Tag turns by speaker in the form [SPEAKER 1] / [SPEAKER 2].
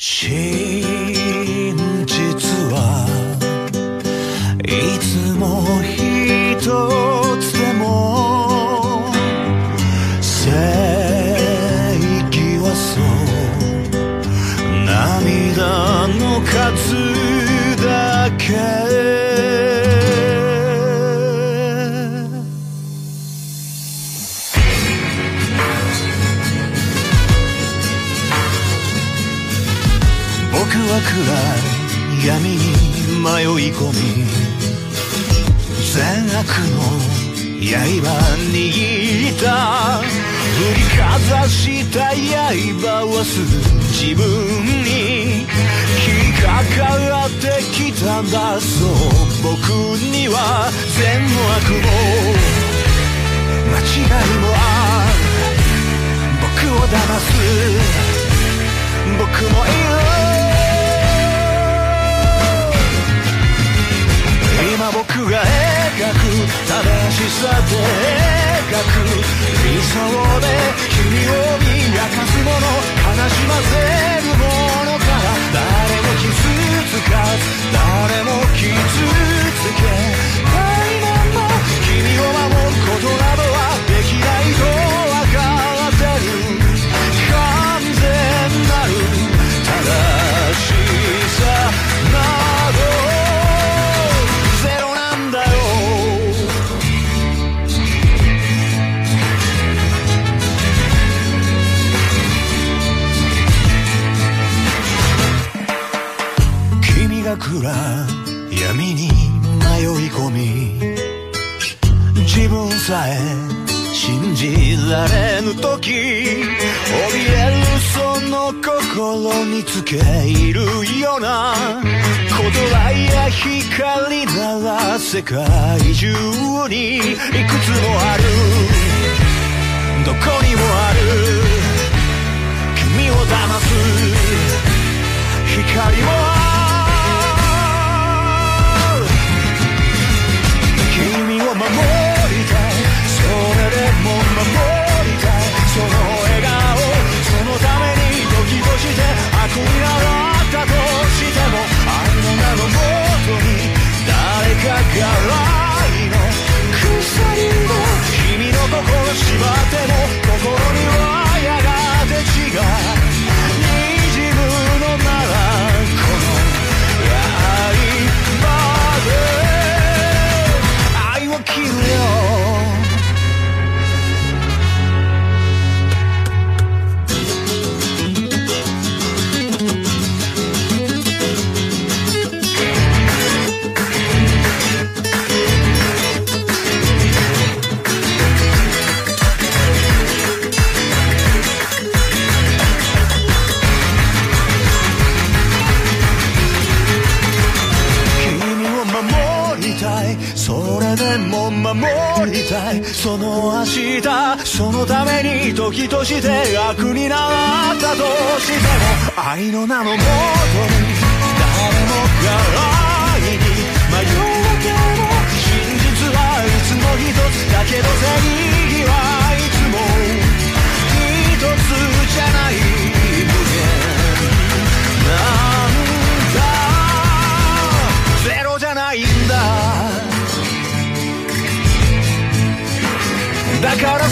[SPEAKER 1] 真実はいつも一つでも正義はそう涙の数だけ僕は暗い闇に迷い込み善悪の刃握った振りかざした刃はす自分に引っかかってきたんだそう僕には善悪もしさでが暗闇に迷い込み自分さえ信じられぬ時怯えるその心につけいるような言葉や光なら世界中にいくつもある。それでも守りたい。その明日そのために時として悪になったとしても愛の名のも。とに誰もが愛に迷うけど真実はいつも一つだけど正義はいつも。一つじゃない無限なんだゼロじゃないんだ。だから